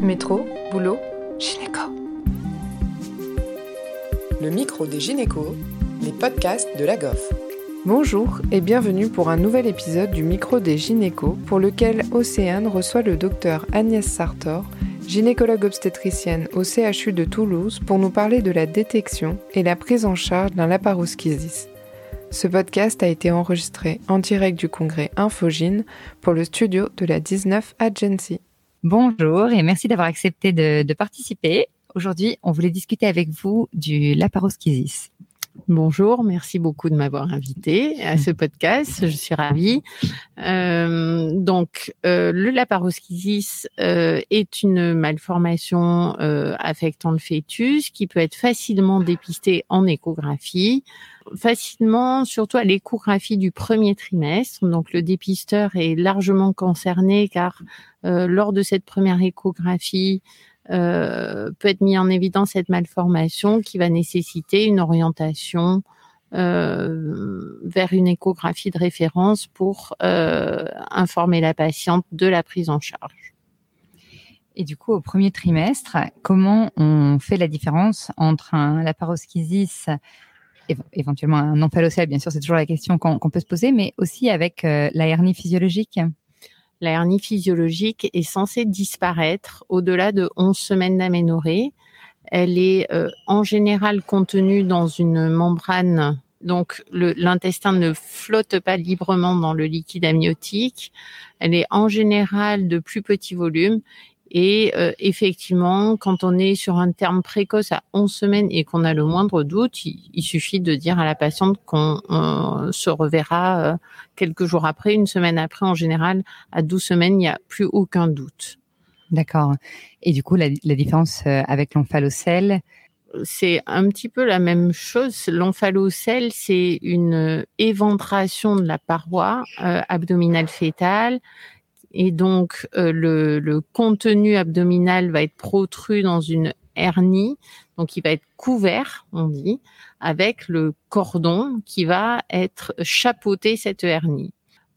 Métro, boulot, gynéco. Le micro des gynécos, les podcasts de la GOF. Bonjour et bienvenue pour un nouvel épisode du micro des gynécos pour lequel Océane reçoit le docteur Agnès Sartor, gynécologue obstétricienne au CHU de Toulouse pour nous parler de la détection et la prise en charge d'un laparoschisis. Ce podcast a été enregistré en direct du congrès Infogine pour le studio de la 19 Agency. Bonjour et merci d'avoir accepté de, participer. Aujourd'hui, on voulait discuter avec vous du laparoschisis. Bonjour, merci beaucoup de m'avoir invité à ce podcast. Je suis ravie. Euh, donc, euh, le laparoschisis euh, est une malformation affectant le fœtus qui peut être facilement dépistée en échographie, facilement, surtout à l'échographie du premier trimestre. Donc, le dépisteur est largement concerné car lors de cette première échographie, euh, peut être mis en évidence cette malformation qui va nécessiter une orientation euh, vers une échographie de référence pour euh, informer la patiente de la prise en charge. Et du coup, au premier trimestre, comment on fait la différence entre un laparoschisis éventuellement un omphalocèle, bien sûr, c'est toujours la question qu'on peut se poser, mais aussi avec la hernie physiologique? La hernie physiologique est censée disparaître au-delà de 11 semaines d'aménorrhée. Elle est euh, en général contenue dans une membrane, donc l'intestin ne flotte pas librement dans le liquide amniotique. Elle est en général de plus petit volume et euh, effectivement, quand on est sur un terme précoce à 11 semaines et qu'on a le moindre doute, il, suffit de dire à la patiente qu'on se reverra euh, quelques jours après, une semaine après. En général, à 12 semaines, il n'y a plus aucun doute. D'accord. Et du coup, la, différence euh, avec l'omphalocèle? C'est un petit peu la même chose. L'omphalocèle, c'est une éventration de la paroi abdominale fétale et donc euh, le, contenu abdominal va être protru dans une hernie, donc il va être couvert, on dit, avec le cordon qui va être chapeauté cette hernie.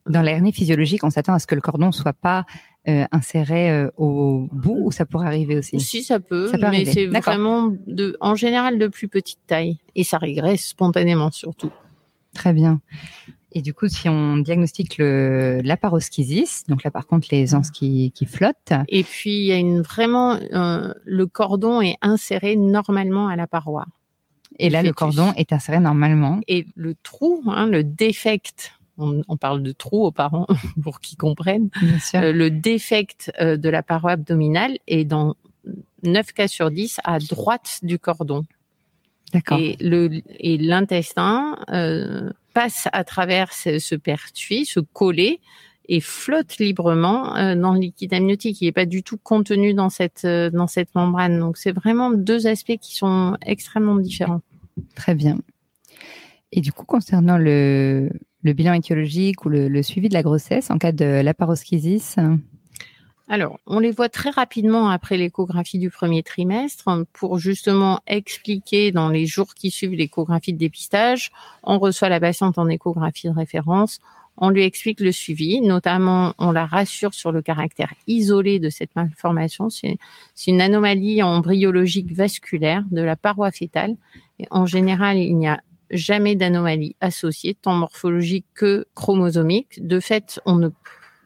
Dans la hernie physiologique, on s'attend à ce que le cordon soit pas euh, inséré euh, au bout ou ça pourrait arriver aussi? Si ça peut, mais c'est vraiment de, en général de plus petite taille et ça régresse spontanément surtout. Très bien. Et du coup, si on diagnostique le laparoschisis, donc là par contre les anses qui, qui flottent. Et puis il y a une vraiment euh, le cordon est inséré normalement à la paroi. Et là le cordon est inséré normalement. Et le trou, hein, le défect. On, on, parle de trou aux parents pour qu'ils comprennent. Euh, le défect euh, de la paroi abdominale est dans 9 cas sur 10 à droite du cordon. D'accord. Et l'intestin euh, passe à travers ce, ce pertuis, ce collet, et flotte librement euh, dans le liquide amniotique. Il n'est pas du tout contenu dans cette euh, dans cette membrane. Donc c'est vraiment deux aspects qui sont extrêmement différents. Très bien. Et du coup, concernant le, le bilan étiologique ou le, le, suivi de la grossesse en cas de laparoschisis, alors, on les voit très rapidement après l'échographie du premier trimestre pour justement expliquer dans les jours qui suivent l'échographie de dépistage. On reçoit la patiente en échographie de référence. On lui explique le suivi, notamment on la rassure sur le caractère isolé de cette malformation. C'est une anomalie embryologique vasculaire de la paroi fétale. Et en général, il n'y a jamais d'anomalie associée, tant morphologique que chromosomique. De fait, on ne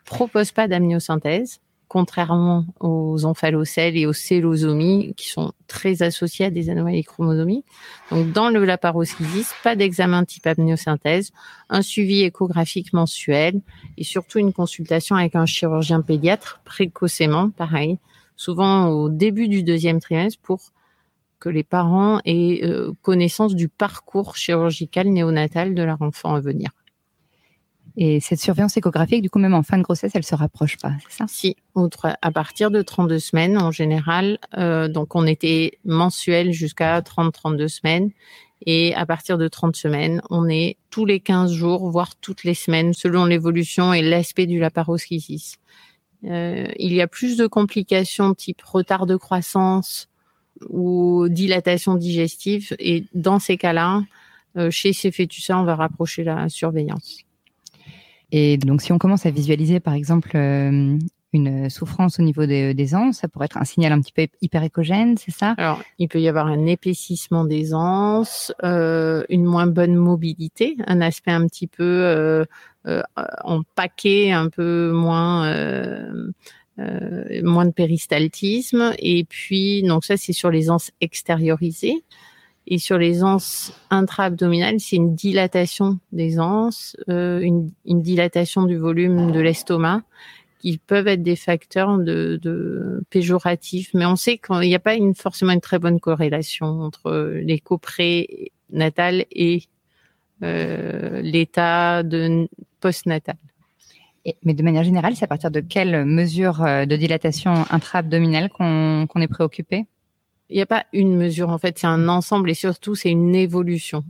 propose pas d'amniosynthèse contrairement aux omphalocèles et aux célosomies qui sont très associés à des anomalies chromosomiques. Donc, dans le laparoschisis, pas d'examen type amniosynthèse, un suivi échographique mensuel et surtout une consultation avec un chirurgien pédiatre précocement, pareil, souvent au début du deuxième trimestre pour que les parents aient euh, connaissance du parcours chirurgical néonatal de leur enfant à venir. Et cette surveillance échographique, du coup, même en fin de grossesse, elle se rapproche pas, c'est ça? Si, à partir de 32 semaines en général. Euh, donc, on était mensuel jusqu'à 30-32 semaines. Et à partir de 30 semaines, on est tous les 15 jours, voire toutes les semaines, selon l'évolution et l'aspect du laparoschisis. Euh, il y a plus de complications type retard de croissance ou dilatation digestive. Et dans ces cas-là, euh, chez ces fœtus on va rapprocher la surveillance. Et donc, si on commence à visualiser, par exemple, euh, une souffrance au niveau des, des anses, ça pourrait être un signal un petit peu hyperécogène, c'est ça? Alors, il peut y avoir un épaississement des anses, euh, une moins bonne mobilité, un aspect un petit peu euh, euh, empaqué, un peu moins moins de péristaltisme. Et puis, donc ça, c'est sur les anses extériorisées. Et sur les anses intra-abdominales, c'est une dilatation des anses, euh, une, dilatation du volume de l'estomac, qui peuvent être des facteurs péjoratifs. Mais on sait qu'il n'y a pas forcément une très bonne corrélation entre l'écho prénatal et euh, l'état de postnatal mais de manière générale, c'est à partir de quelle mesure euh, de dilatation intra-abdominale qu'on est préoccupé? Il n'y a pas une mesure, en fait, c'est un ensemble et surtout, c'est une évolution.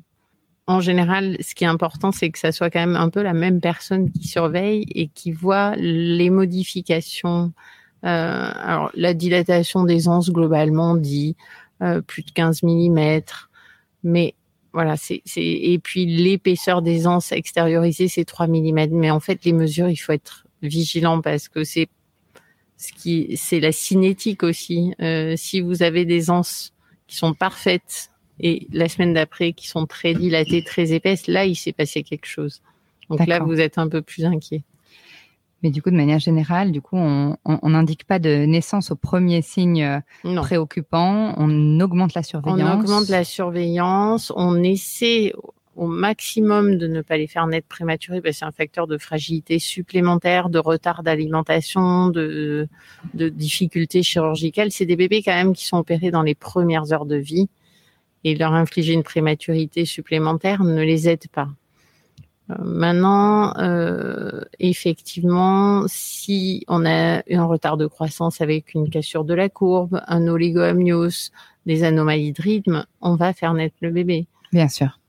En général, ce qui est important, c'est que ça soit quand même un peu la même personne qui surveille et qui voit les modifications. Euh, alors, la dilatation des anses, globalement, dit euh, plus de 15 mm, mais voilà, c'est et puis l'épaisseur des anses extériorisées, c'est 3 mm. Mais en fait, les mesures, il faut être vigilant parce que c'est ce qui, c'est la cinétique aussi. Euh, si vous avez des anses qui sont parfaites et la semaine d'après qui sont très dilatées, très épaisses, là, il s'est passé quelque chose. Donc là, vous êtes un peu plus inquiet. Mais du coup, de manière générale, du coup, on n'indique pas de naissance au premier signe euh, préoccupant. On augmente la surveillance. On augmente la surveillance. On essaie au maximum de ne pas les faire naître prématurés parce que c'est un facteur de fragilité supplémentaire, de retard d'alimentation, de, de difficultés chirurgicales. C'est des bébés quand même qui sont opérés dans les premières heures de vie et leur infliger une prématurité supplémentaire ne les aide pas. Euh, maintenant, euh, effectivement, si on a un retard de croissance avec une cassure de la courbe, un oligoamnios, des anomalies de rythme, on va faire naître le bébé. Bien sûr.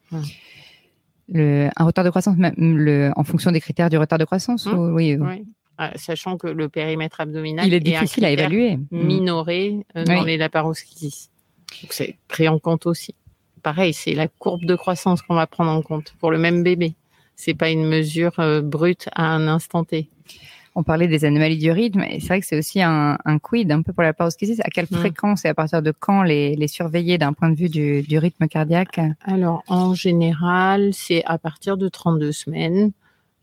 Le, un retard de croissance, le, en fonction des critères du retard de croissance hum, oui, oui. Ah, sachant que le périmètre abdominal il est, difficile à évaluer. Minoré euh, dans les laparoschisis. Donc c'est pris en compte aussi. Pareil, c'est la courbe de croissance qu'on va prendre en compte pour le même bébé c'est pas une mesure euh, brute à un instant T. On parlait des anomalies du rythme, et c'est vrai que c'est aussi un, un, quid un peu pour la paroschisis. À quelle mm. fréquence et à partir de quand les, les surveiller d'un point de vue du, du, rythme cardiaque? Alors, en général, c'est à partir de 32 semaines.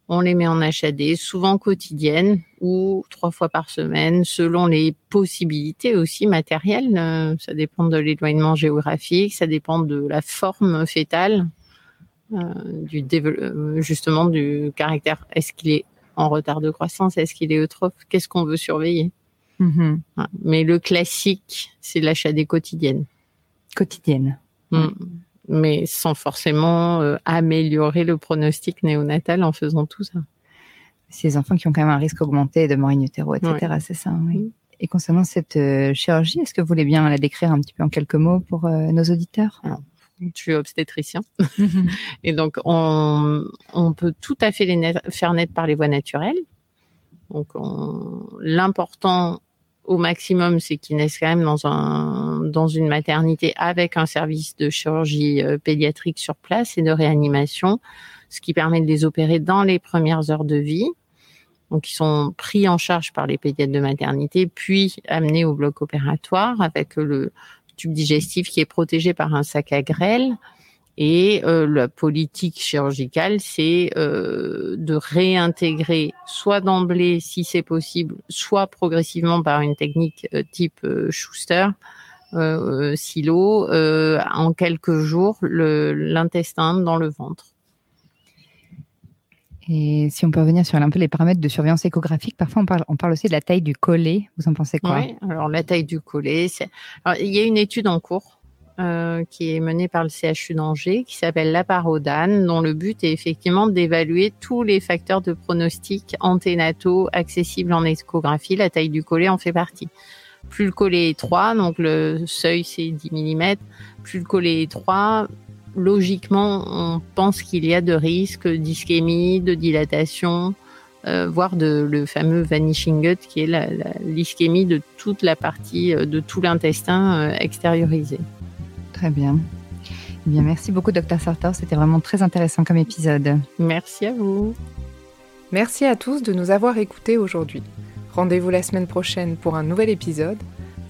On les met en HAD, souvent quotidienne ou trois fois par semaine, selon les possibilités aussi matérielles. Euh, ça dépend de l'éloignement géographique, ça dépend de la forme fétale. Euh, du euh, justement du caractère. Est-ce qu'il est en retard de croissance Est-ce qu'il est eutrophe Qu'est-ce qu'on veut surveiller? Mm-hmm. Mais le classique, c'est l'achat des quotidiennes. Quotidienne. Mm. Mais sans forcément euh, améliorer le pronostic néonatal en faisant tout ça. Ces enfants qui ont quand même un risque augmenté de mort in utero, etc. C'est ça, oui. Mm. Et concernant cette chirurgie, est-ce que vous voulez bien la décrire un petit peu en quelques mots pour nos auditeurs? Je suis obstétricien. Mhm. et donc, on, on, peut tout à fait les faire naître par les voies naturelles. Donc, l'important au maximum, c'est qu'ils naissent quand même dans, un, dans une maternité avec un service de chirurgie euh, pédiatrique sur place et de réanimation, ce qui permet de les opérer dans les premières heures de vie. Donc, ils sont pris en charge par les pédiatres de maternité, puis amenés au bloc opératoire avec le, tube digestif qui est protégé par un sac à grêle. Et euh, la politique chirurgicale, c'est euh, de réintégrer soit d'emblée, si c'est possible, soit progressivement par une technique euh, type Schuster, silo, en quelques jours, l'intestin dans le ventre. Et si on peut revenir sur un peu les paramètres de surveillance échographique, parfois on parle, aussi de la taille du collet. Vous en pensez quoi? Oui, alors la taille du collet, il y a une étude en cours euh, qui est menée par le CHU d'Angers qui s'appelle la parodane, dont le but est effectivement d'évaluer tous les facteurs de pronostic anténataux accessibles en échographie. La taille du collet en fait partie. Plus le collet est étroit, donc le seuil c'est 10 mm, plus le collet est étroit, logiquement, on pense qu'il y a de risques d'ischémie, de dilatation, euh, voire de le fameux vanishing gut, qui est l'ischémie de toute la partie, euh, de tout l'intestin euh, extériorisé. Très bien. Eh bien, merci beaucoup, Dr Sartor. C'était vraiment très intéressant comme épisode. Merci à vous. Merci à tous de nous avoir écoutés aujourd'hui. Rendez-vous la semaine prochaine pour un nouvel épisode.